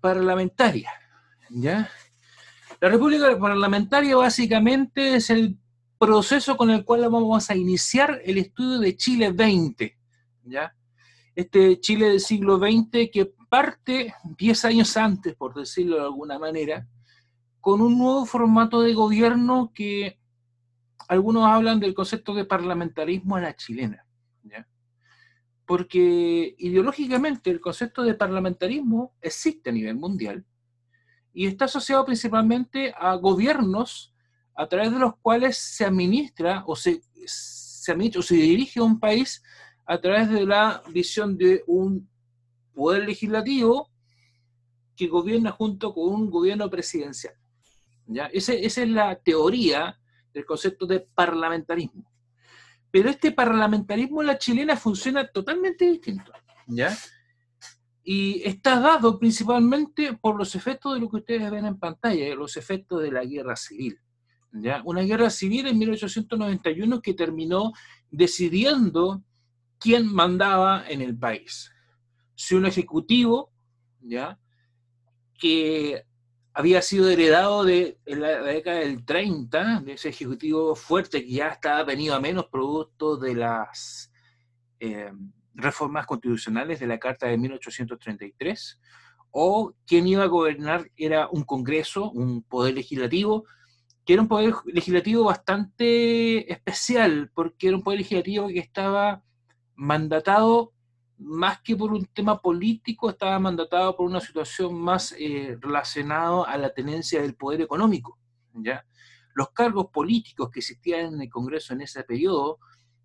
parlamentaria. ¿ya? La República Parlamentaria básicamente es el proceso con el cual vamos a iniciar el estudio de Chile 20. ¿ya? Este Chile del siglo XX que parte 10 años antes, por decirlo de alguna manera, con un nuevo formato de gobierno que algunos hablan del concepto de parlamentarismo a la chilena. Porque ideológicamente el concepto de parlamentarismo existe a nivel mundial y está asociado principalmente a gobiernos a través de los cuales se administra o se, se, o se dirige un país a través de la visión de un poder legislativo que gobierna junto con un gobierno presidencial. ¿ya? esa es la teoría del concepto de parlamentarismo. Pero este parlamentarismo en la chilena funciona totalmente distinto, ¿ya? Y está dado principalmente por los efectos de lo que ustedes ven en pantalla, los efectos de la guerra civil. ¿ya? Una guerra civil en 1891 que terminó decidiendo quién mandaba en el país. Si un ejecutivo, ¿ya? que había sido heredado de la, década del 30, de ese ejecutivo fuerte que ya estaba venido a menos producto de las eh, reformas constitucionales de la Carta de 1833, o quien iba a gobernar era un Congreso, un poder legislativo, que era un poder legislativo bastante especial, porque era un poder legislativo que estaba mandatado más que por un tema político, estaba mandatado por una situación más eh, relacionada a la tenencia del poder económico. ¿ya? Los cargos políticos que existían en el Congreso en ese periodo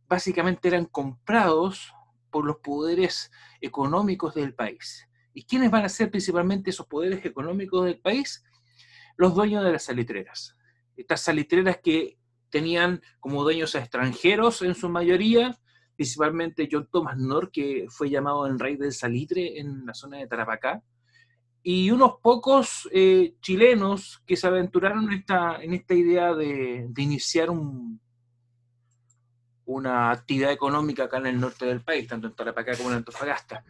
básicamente eran comprados por los poderes económicos del país. ¿Y quiénes van a ser principalmente esos poderes económicos del país? Los dueños de las salitreras. Estas salitreras que tenían como dueños a extranjeros en su mayoría, principalmente John Thomas Nor, que fue llamado el rey del salitre en la zona de Tarapacá, y unos pocos eh, chilenos que se aventuraron en esta, en esta idea de, iniciar un, una actividad económica acá en el norte del país, tanto en Tarapacá como en Antofagasta.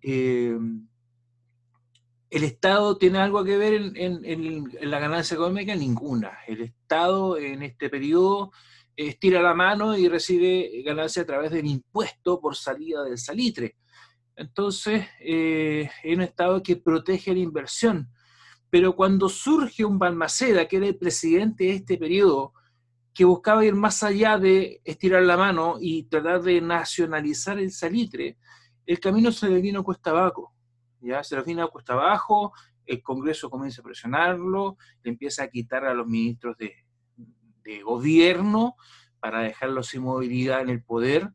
Eh, ¿El Estado tiene algo que ver en, en, la ganancia económica? Ninguna. El Estado en este periodo estira la mano y recibe ganancia a través del impuesto por salida del salitre. Entonces, eh, es un Estado que protege la inversión. Pero cuando surge un Balmaceda, que era el presidente de este periodo, que buscaba ir más allá de estirar la mano y tratar de nacionalizar el salitre, el camino se le vino cuesta abajo. ¿ya? Se le vino cuesta abajo, el Congreso comienza a presionarlo, le empieza a quitar a los ministros de, de gobierno para dejarlos sin movilidad en el poder,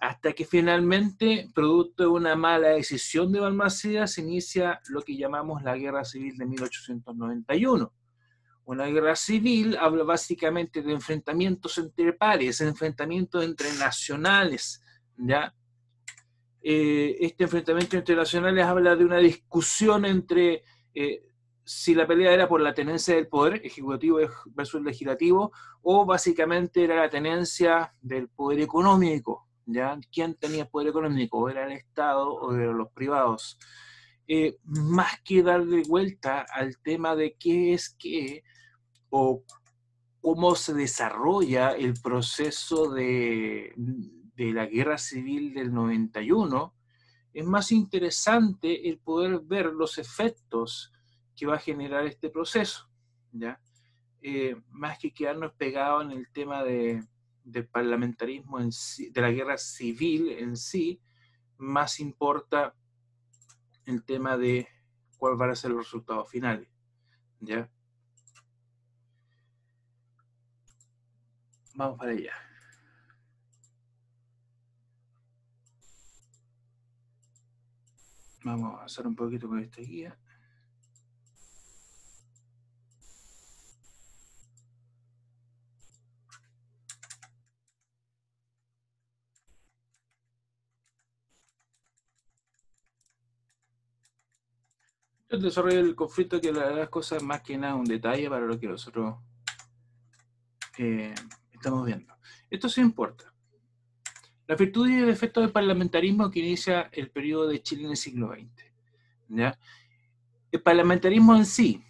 hasta que finalmente, producto de una mala decisión de Balmaceda, se inicia lo que llamamos la Guerra Civil de 1891. Una guerra civil habla básicamente de enfrentamientos entre pares, enfrentamientos entre nacionales, ¿ya? Eh, este enfrentamiento entre nacionales habla de una discusión entre eh, si la pelea era por la tenencia del poder ejecutivo versus legislativo o básicamente era la tenencia del poder económico. ¿ya? ¿Quién tenía poder económico? ¿Era el Estado o eran los privados? Eh, más que darle vuelta al tema de qué es qué o cómo se desarrolla el proceso de, de la guerra civil del 91, es más interesante el poder ver los efectos que va a generar este proceso, ¿ya? Eh, más que quedarnos pegados en el tema de, parlamentarismo, en de la guerra civil en sí, más importa el tema de cuál van a ser los resultados finales, ¿ya? Vamos para allá. Vamos a avanzar un poquito con esta guía. El desarrollo del conflicto que la las cosas más que nada un detalle para lo que nosotros eh, estamos viendo. Esto sí importa. La virtud y el efecto del parlamentarismo que inicia el periodo de Chile en el siglo XX. El parlamentarismo en sí,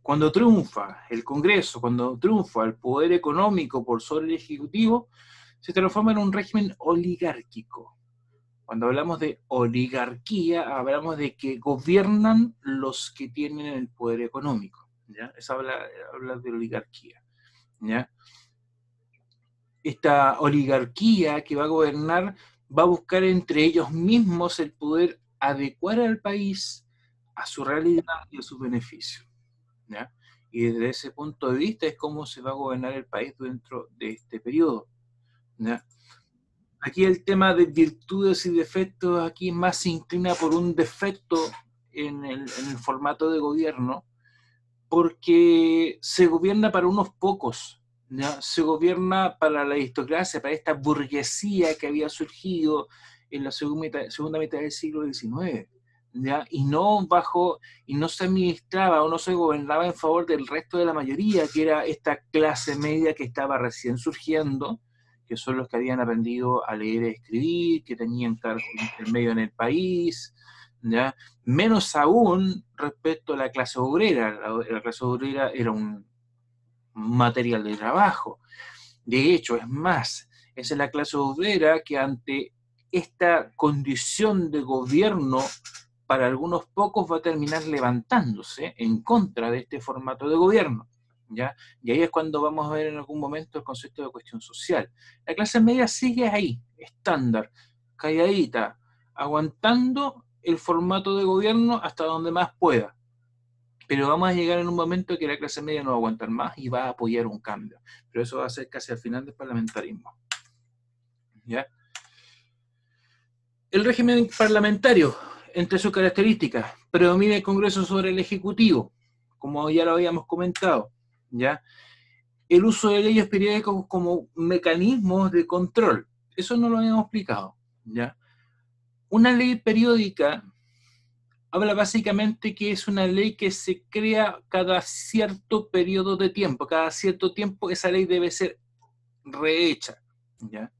cuando triunfa el Congreso, cuando triunfa el poder económico por sobre el Ejecutivo, se transforma en un régimen oligárquico. Cuando hablamos de oligarquía, hablamos de que gobiernan los que tienen el poder económico. ¿ya? Eso habla, habla de oligarquía. ¿ya? Esta oligarquía que va a gobernar va a buscar entre ellos mismos el poder adecuar al país a su realidad y a sus beneficios. Y desde ese punto de vista es cómo se va a gobernar el país dentro de este periodo. Aquí el tema de virtudes y defectos, aquí más se inclina por un defecto en el, en el formato de gobierno, porque se gobierna para unos pocos, se gobierna para la aristocracia, para esta burguesía que había surgido en la segunda segunda mitad del siglo XIX y no bajo, y no se administraba o no se gobernaba en favor del resto de la mayoría, que era esta clase media que estaba recién surgiendo, que son los que habían aprendido a leer y escribir, que tenían cargos medio en el país, ¿ya? menos aún respecto a la clase obrera. La, clase obrera era un material de trabajo. De hecho, es más, es la clase obrera que ante esta condición de gobierno para algunos pocos va a terminar levantándose en contra de este formato de gobierno. ¿Ya? Y ahí es cuando vamos a ver en algún momento el concepto de cuestión social. La clase media sigue ahí, estándar, calladita, aguantando el formato de gobierno hasta donde más pueda. Pero vamos a llegar en un momento que la clase media no va a aguantar más y va a apoyar un cambio. Pero eso va a ser casi al final del parlamentarismo. ¿Ya? El régimen parlamentario entre sus características, predomina el Congreso sobre el Ejecutivo, como ya lo habíamos comentado, ¿ya? El uso de leyes periódicas como mecanismos de control, eso no lo habíamos explicado, ¿ya? Una ley periódica habla básicamente que es una ley que se crea cada cierto periodo de tiempo, cada cierto tiempo esa ley debe ser rehecha, ¿ya?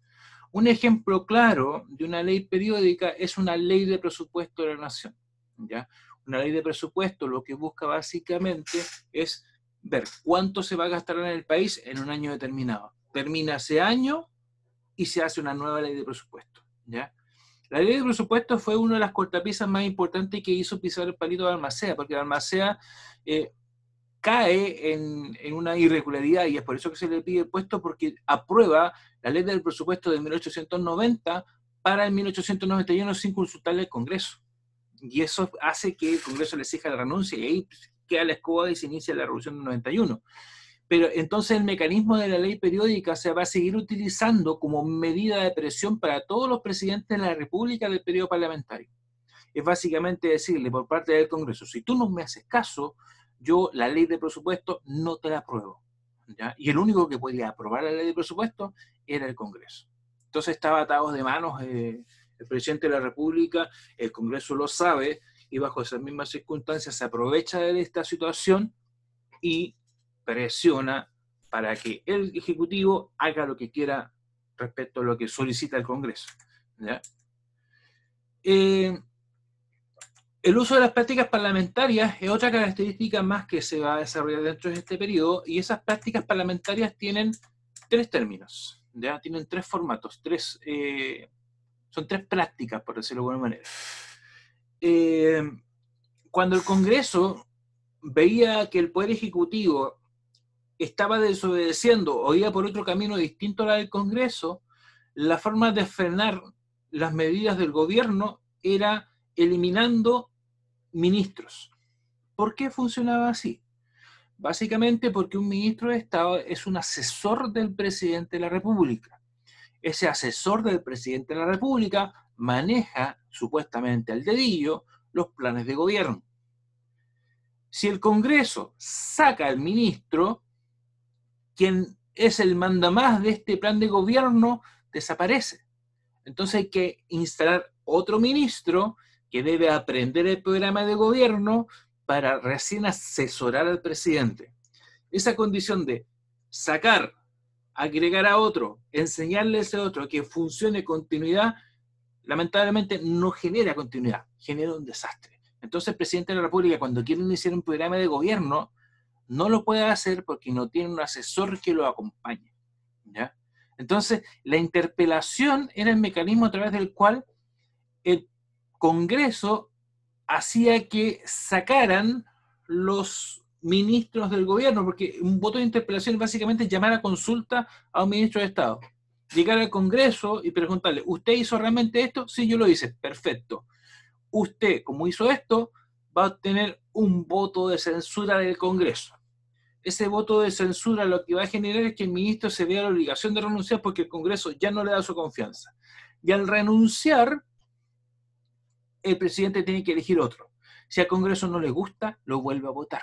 Un ejemplo claro de una ley periódica es una ley de presupuesto de la nación. ¿ya? Una ley de presupuesto lo que busca básicamente es ver cuánto se va a gastar en el país en un año determinado. Termina ese año y se hace una nueva ley de presupuesto. ¿ya? La ley de presupuesto fue una de las cortapisas más importantes que hizo pisar el palito de Almacea, porque Almacea eh, cae en, en, una irregularidad y es por eso que se le pide el puesto porque aprueba la ley del presupuesto de 1890 para el 1891 sin consultarle al Congreso. Y eso hace que el Congreso le exija la renuncia y ahí queda la escoba y se inicia la revolución del 91. Pero entonces el mecanismo de la ley periódica se va a seguir utilizando como medida de presión para todos los presidentes de la República del periodo parlamentario. Es básicamente decirle por parte del Congreso, si tú no me haces caso, yo la ley de presupuesto no te la apruebo. Y el único que podía aprobar la ley de presupuesto era el Congreso. Entonces estaba atado de manos eh, el presidente de la República, el Congreso lo sabe, y bajo esas mismas circunstancias se aprovecha de esta situación y presiona para que el Ejecutivo haga lo que quiera respecto a lo que solicita el Congreso. Eh, el uso de las prácticas parlamentarias es otra característica más que se va a desarrollar dentro de este periodo y esas prácticas parlamentarias tienen tres términos, tienen tres formatos, tres, eh, son tres prácticas, por decirlo de alguna manera. Eh, cuando el Congreso veía que el Poder Ejecutivo estaba desobedeciendo o iba por otro camino distinto a la del Congreso, la forma de frenar las medidas del gobierno era eliminando ministros. ¿Por qué funcionaba así? Básicamente porque un ministro de Estado es un asesor del presidente de la República. Ese asesor del presidente de la República maneja supuestamente al dedillo los planes de gobierno. Si el Congreso saca al ministro, quien es el mandamás de este plan de gobierno desaparece. Entonces hay que instalar otro ministro que debe aprender el programa de gobierno para recién asesorar al presidente. Esa condición de sacar, agregar a otro, enseñarle a ese otro que funcione continuidad, lamentablemente no genera continuidad, genera un desastre, Entonces el presidente de la República, cuando quiere iniciar un programa de gobierno, no lo puede hacer porque no tiene un asesor que lo acompañe. ¿ya? Entonces, la interpelación era el mecanismo a través del cual el Congreso hacía que sacaran los ministros del gobierno, porque un voto de interpelación es básicamente llamar a consulta a un ministro de Estado. Llegar al Congreso y preguntarle, ¿usted hizo realmente esto? Sí, yo lo hice. Perfecto. Usted, como hizo esto, va a obtener un voto de censura del Congreso. Ese voto de censura lo que va a generar es que el ministro se vea la obligación de renunciar porque el Congreso ya no le da su confianza. Y al renunciar, el presidente tiene que elegir otro. Si al Congreso no le gusta, lo vuelve a votar.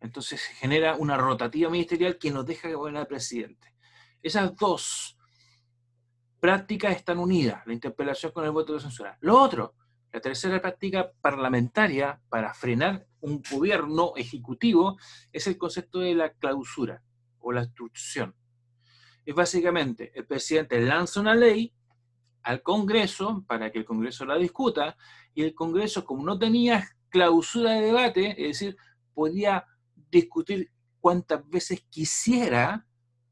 Entonces se genera una rotativa ministerial que nos deja gobernar al presidente. Esas dos prácticas están unidas, la interpelación con el voto de censura. Lo otro, la tercera práctica parlamentaria para frenar un gobierno ejecutivo es el concepto de la clausura o la obstrucción. Es básicamente el presidente lanza una ley al Congreso para que el Congreso la discuta y el Congreso, como no tenía clausura de debate, es decir, podía discutir cuantas veces quisiera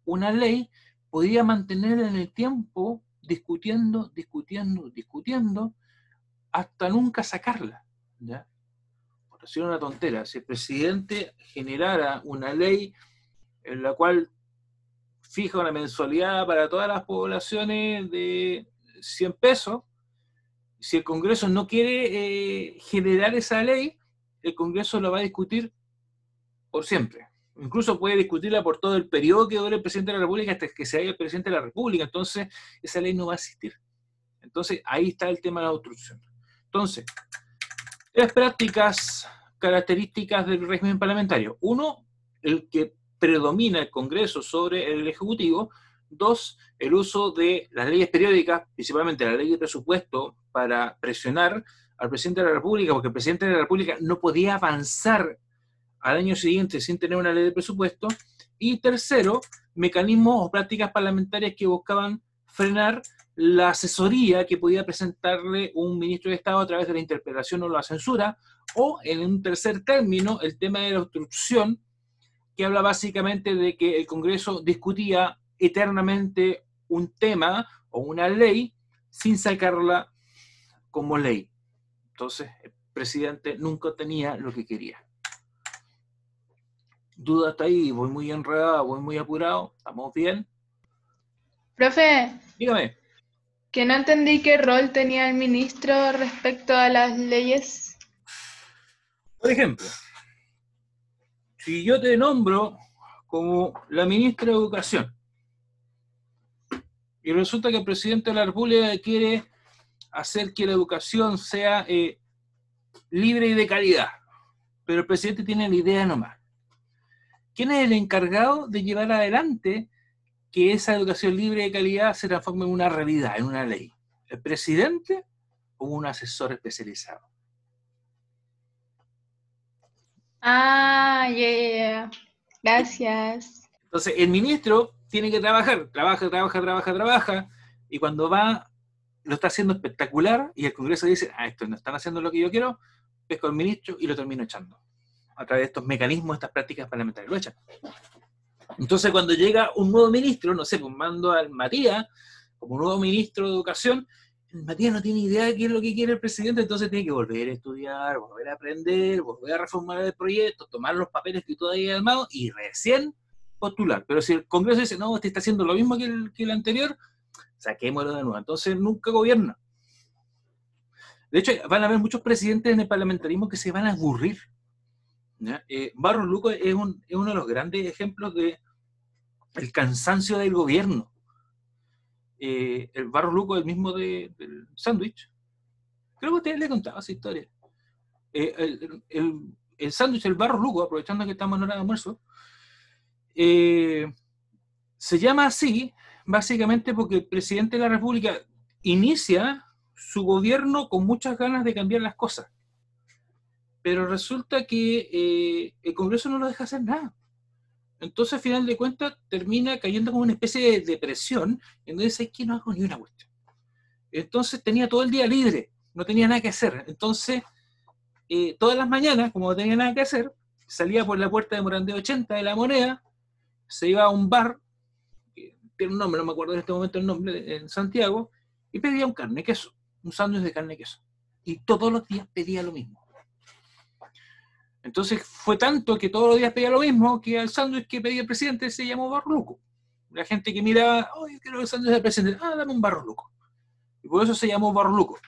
una ley, podía mantenerla en el tiempo discutiendo, discutiendo, discutiendo, hasta nunca sacarla. ¿ya? Por decir una tontera, si el presidente generara una ley en la cual fija una mensualidad para todas las poblaciones de 100 pesos, si el Congreso no quiere eh, generar esa ley, el Congreso la va a discutir por siempre. Incluso puede discutirla por todo el periodo que dure el presidente de la República hasta que se haya el presidente de la República. Entonces, esa ley no va a existir. Entonces, ahí está el tema de la obstrucción. Entonces, tres prácticas características del régimen parlamentario. Uno, el que predomina el Congreso sobre el Ejecutivo. Dos, el uso de las leyes periódicas, principalmente la ley de presupuesto, para presionar al presidente de la República, porque el presidente de la República no podía avanzar al año siguiente sin tener una ley de presupuesto. Y tercero, mecanismos o prácticas parlamentarias que buscaban frenar la asesoría que podía presentarle un ministro de Estado a través de la interpretación o la censura, o en un tercer término, el tema de la obstrucción, que habla básicamente de que el Congreso discutía eternamente un tema o una ley sin sacarla como ley. Entonces, el presidente nunca tenía lo que quería. Duda está ahí, voy muy enredado, voy muy apurado, ¿estamos bien? Profe. Dígame. Que no entendí qué rol tenía el ministro respecto a las leyes. Por ejemplo, si yo te nombro como la ministra de Educación y resulta que el presidente de la República quiere hacer que la educación sea eh, libre y de calidad, pero el presidente tiene la idea nomás. ¿Quién es el encargado de llevar adelante que esa educación libre de calidad se transforme en una realidad, en una ley? ¿El presidente o un asesor especializado? Ah, yeah, gracias. Entonces, el ministro tiene que trabajar, trabaja, trabaja, trabaja, trabaja, y cuando va, lo está haciendo espectacular, y el Congreso dice, ah, esto no están haciendo lo que yo quiero, pesco al ministro y lo termino echando. A través de estos mecanismos, estas prácticas parlamentarias, lo echan. Entonces, cuando llega un nuevo ministro, no sé, pues mando al Matías como nuevo ministro de Educación, Matías no tiene idea de qué es lo que quiere el presidente, entonces tiene que volver a estudiar, volver a aprender, volver a reformar el proyecto, tomar los papeles que todavía armado y recién postular. Pero si el Congreso dice, no, este está haciendo lo mismo que el, que el anterior, saquémoslo de nuevo. Entonces nunca gobierna. De hecho, van a haber muchos presidentes en el parlamentarismo que se van a aburrir. Eh, Barros Luco es, un, es, uno de los grandes ejemplos de el cansancio del gobierno. Eh, el Barros Luco es el mismo de, del sándwich. Creo que ustedes le contaba esa historia. Eh, el, el, sándwich, el Barros Luco, aprovechando que estamos en hora de almuerzo, eh, se llama así básicamente porque el presidente de la República inicia su gobierno con muchas ganas de cambiar las cosas. Pero resulta que eh, el Congreso no lo deja hacer nada. Entonces, al final de cuentas, termina cayendo como una especie de depresión, en donde dice que no hago ni una cuestión. Entonces tenía todo el día libre, no tenía nada que hacer. Entonces, eh, todas las mañanas, como no tenía nada que hacer, salía por la puerta de Morandé 80 de la moneda, se iba a un bar, que tiene un nombre, no me acuerdo en este momento el nombre, en Santiago, y pedía un carne queso, un sándwich de carne queso. Y todos los días pedía lo mismo. Entonces fue tanto que todos los días pedía lo mismo que el sándwich que pedía el presidente se llamó barluco. La gente que miraba, oye, quiero el sándwich del presidente, ah, dame un barluco. Y por eso se llamó barluco.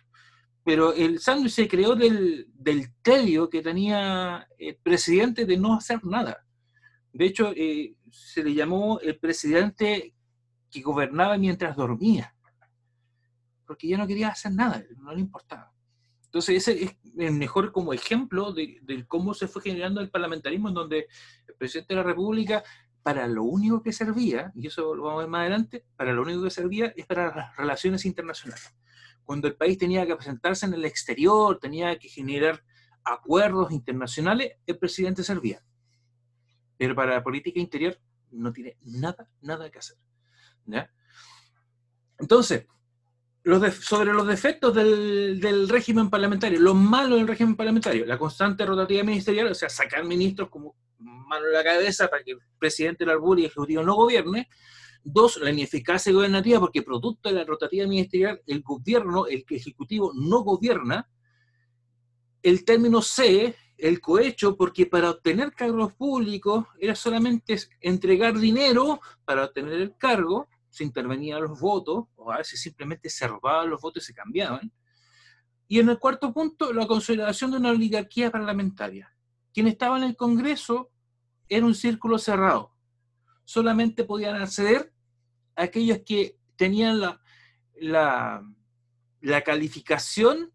Pero el sándwich se creó del, del tedio que tenía el presidente de no hacer nada. De hecho, eh, se le llamó el presidente que gobernaba mientras dormía, porque ya no quería hacer nada, no le importaba. Entonces, ese es el mejor como ejemplo de, cómo se fue generando el parlamentarismo, en donde el presidente de la República, para lo único que servía, y eso lo vamos a ver más adelante, para lo único que servía es para las relaciones internacionales. Cuando el país tenía que presentarse en el exterior, tenía que generar acuerdos internacionales, el presidente servía. Pero para la política interior no tiene nada, nada que hacer. Entonces, sobre los defectos del, régimen parlamentario, lo malo del régimen parlamentario, la constante rotativa ministerial, o sea, sacar ministros como mano en la cabeza para que el presidente del Arbur y el Ejecutivo no gobierne. Dos, la ineficacia gobernativa, porque producto de la rotativa ministerial, el gobierno, el Ejecutivo no gobierna. El término C, el cohecho, porque para obtener cargos públicos era solamente entregar dinero para obtener el cargo, se los votos, o a veces simplemente se robaban los votos y se cambiaban. Y en el cuarto punto, la consideración de una oligarquía parlamentaria. Quien estaba en el Congreso era un círculo cerrado. Solamente podían acceder a aquellos que tenían la, la, la calificación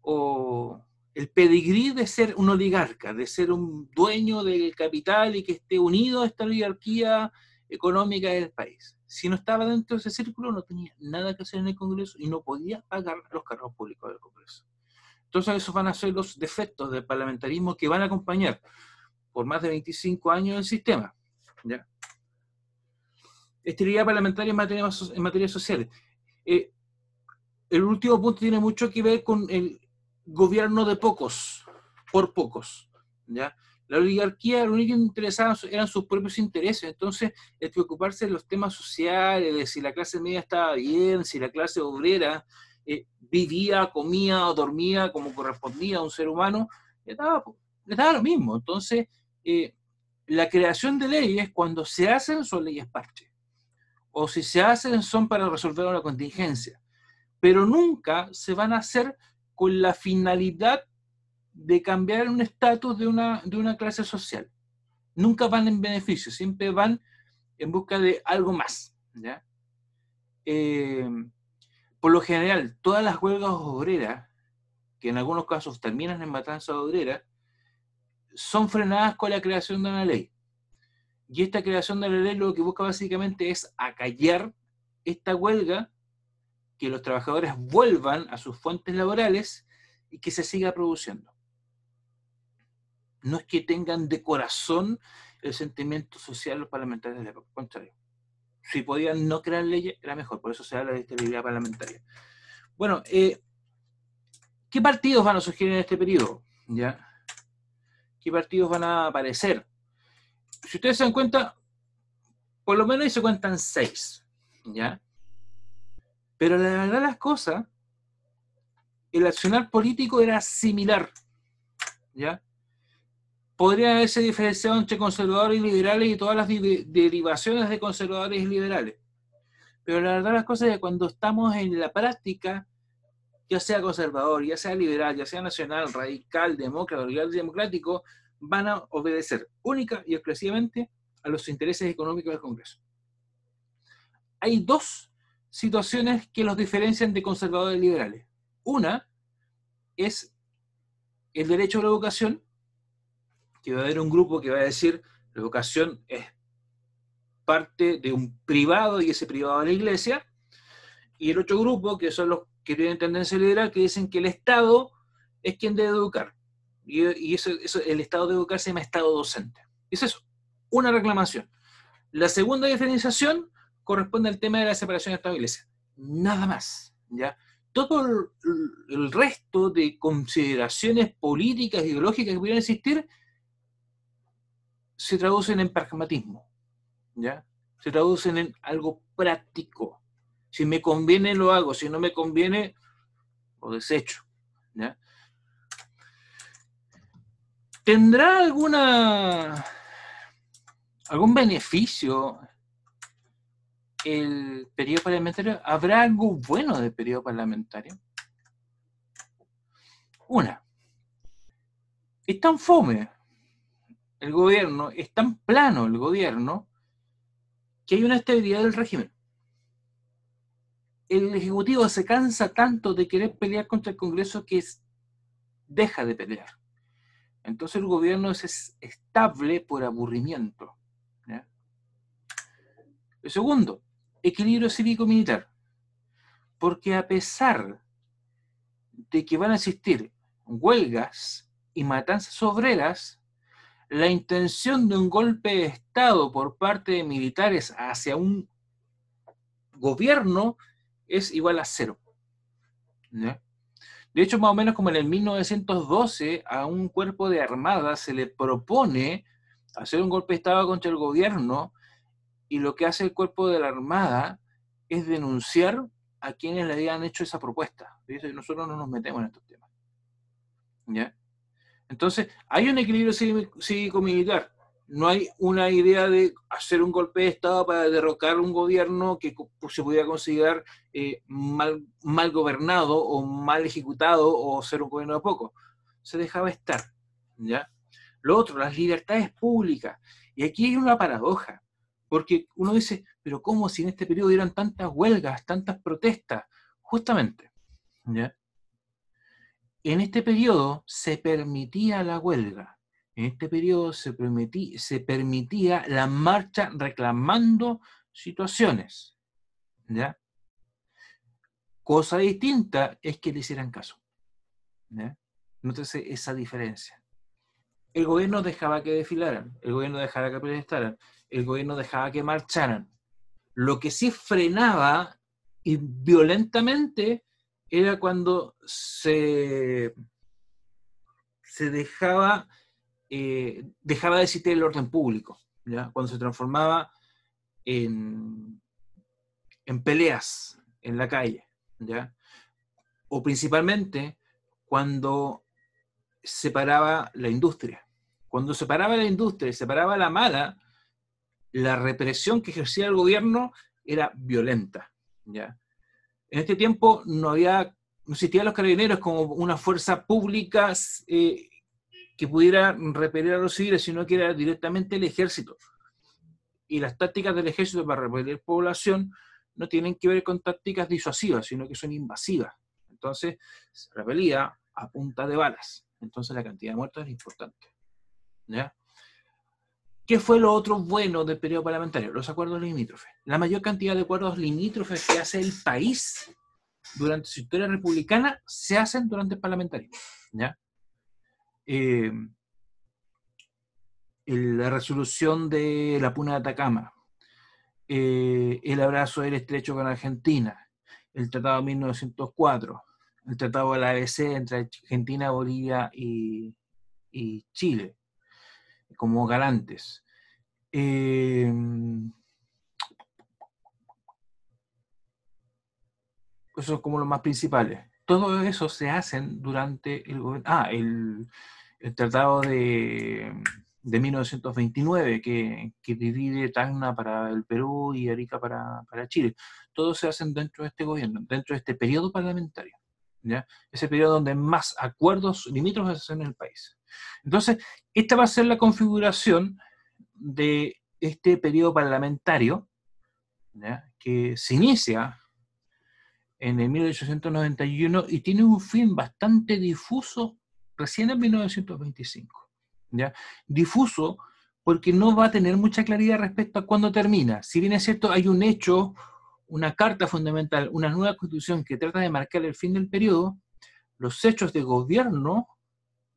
o el pedigrí de ser un oligarca, de ser un dueño del capital y que esté unido a esta oligarquía económica del país si no estaba dentro de ese círculo, no tenía nada que hacer en el Congreso y no podía pagar los cargos públicos del Congreso. Entonces, esos van a ser los defectos del parlamentarismo que van a acompañar por más de 25 años el sistema. ¿ya? Esterilidad parlamentaria en materia, en materia social. Eh, el último punto tiene mucho que ver con el gobierno de pocos, por pocos. ¿ya? La oligarquía lo único que interesaba eran sus propios intereses, entonces el preocuparse de los temas sociales, de si la clase media estaba bien, si la clase obrera eh, vivía, comía o dormía como correspondía a un ser humano, le daba, lo mismo. Entonces, eh, la creación de leyes, cuando se hacen, son leyes parche. O si se hacen, son para resolver una contingencia. Pero nunca se van a hacer con la finalidad de cambiar un estatus de una, de una clase social. Nunca van en beneficio, siempre van en busca de algo más. ¿ya? Eh, por lo general, todas las huelgas obreras, que en algunos casos terminan en matanza obrera, son frenadas con la creación de una ley. Y esta creación de la ley lo que busca básicamente es acallar esta huelga, que los trabajadores vuelvan a sus fuentes laborales y que se siga produciendo no es que tengan de corazón el sentimiento social los parlamentarios de la época, contrario. Si podían no crear leyes, era mejor, por eso se habla de estabilidad parlamentaria. Bueno, eh, ¿qué partidos van a surgir en este periodo? ¿Ya? ¿Qué partidos van a aparecer? Si ustedes se dan cuenta, por lo menos ahí se cuentan seis, ¿ya? Pero la verdad las cosas, el accionar político era similar, ¿ya? Podría haberse diferenciado entre conservadores y liberales y todas las derivaciones de conservadores y liberales. Pero la verdad las cosas es que cuando estamos en la práctica, ya sea conservador, ya sea liberal, ya sea nacional, radical, demócrata, liberal democrático, van a obedecer única y exclusivamente a los intereses económicos del Congreso. Hay dos situaciones que los diferencian de conservadores y liberales. Una es el derecho a la educación que va a haber un grupo que va a decir la educación es parte de un privado y ese privado es la iglesia, y el otro grupo, que son los que tienen tendencia liberal, que dicen que el Estado es quien debe educar. Y, eso, el Estado debe educar se llama Estado docente. Es eso, una reclamación. La segunda diferenciación corresponde al tema de la separación de Estado e. Nada más, ¿ya? todo el, el resto de consideraciones políticas, ideológicas que pudieran existir, se traducen en pragmatismo, ¿ya? Se traducen en algo práctico. Si me conviene, lo hago. Si no me conviene, lo desecho. ¿Tendrá alguna algún beneficio el periodo parlamentario? ¿Habrá algo bueno del periodo parlamentario? Una, es tan fome el gobierno, es tan plano el gobierno, que hay una estabilidad del régimen. El Ejecutivo se cansa tanto de querer pelear contra el Congreso que deja de pelear. Entonces el gobierno es estable por aburrimiento. El segundo, equilibrio cívico-militar. Porque a pesar de que van a existir huelgas y matanzas obreras, la intención de un golpe de Estado por parte de militares hacia un gobierno es igual a cero. De hecho, más o menos como en el 1912, a un cuerpo de armada se le propone hacer un golpe de Estado contra el gobierno y lo que hace el cuerpo de la armada es denunciar a quienes le habían hecho esa propuesta. Nosotros no nos metemos en estos temas. ¿Ya? Entonces, hay un equilibrio cívico-militar. No hay una idea de hacer un golpe de Estado para derrocar un gobierno que se pudiera considerar eh, mal, gobernado o mal ejecutado o ser un gobierno de poco. Se dejaba estar. ¿ya? Lo otro, las libertades públicas. Y aquí hay una paradoja, porque uno dice, pero ¿cómo si en este periodo dieron tantas huelgas, tantas protestas? Justamente, ¿ya? En este periodo se permitía la huelga, en este periodo se, se permitía la marcha reclamando situaciones. ¿ya? Cosa distinta es que le hicieran caso. ¿ya? Nótese esa diferencia. El gobierno dejaba que desfilaran, el gobierno dejaba que protestaran, el gobierno dejaba que marcharan. Lo que sí frenaba y violentamente era cuando se, se dejaba, eh, dejaba de existir el orden público, ¿ya? cuando se transformaba en, en peleas en la calle, ¿ya? o principalmente cuando separaba la industria. Cuando separaba la industria y separaba la mala, la represión que ejercía el gobierno era violenta. ¿ya? En este tiempo no había, existían los carabineros como una fuerza pública eh, que pudiera repeler a los civiles, sino que era directamente el ejército. Y las tácticas del ejército para repeler población no tienen que ver con tácticas disuasivas, sino que son invasivas. Entonces, se repelía a punta de balas. Entonces, la cantidad de muertos es importante. ¿Ya? ¿Qué fue lo otro bueno del periodo parlamentario? Los acuerdos limítrofes. La mayor cantidad de acuerdos limítrofes que hace el país durante su historia republicana se hacen durante el parlamentario. Eh, la resolución de la Puna de Atacama, eh, el abrazo del estrecho con Argentina, el Tratado de 1904, el Tratado de la ABC entre Argentina, Bolivia y Chile como garantes. Em, eso es como lo más principales. Todo eso se hacen durante el gobierno. Ah, el, tratado de, de 1929 que, que, divide Tacna para el Perú y Arica para, para, Chile. Todo se hacen dentro de este gobierno, dentro de este periodo parlamentario. ¿Ya? Ese periodo donde más acuerdos limítrofes se hacen en el país. Entonces, esta va a ser la configuración de este periodo parlamentario, que se inicia en el 1891 y tiene un fin bastante difuso recién en 1925. ¿ya? Difuso porque no va a tener mucha claridad respecto a cuándo termina. Si bien es cierto, hay un hecho, una carta fundamental, una nueva constitución que trata de marcar el fin del periodo, los hechos de gobierno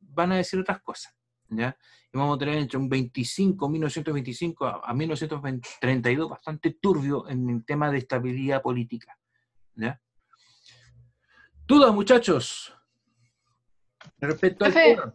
van a decir otras cosas. ¿ya? Y vamos a tener entre un 25, 1925 a, 1932 bastante turbio en el tema de estabilidad política. ¿ya? Dudas, muchachos. Respecto al tema.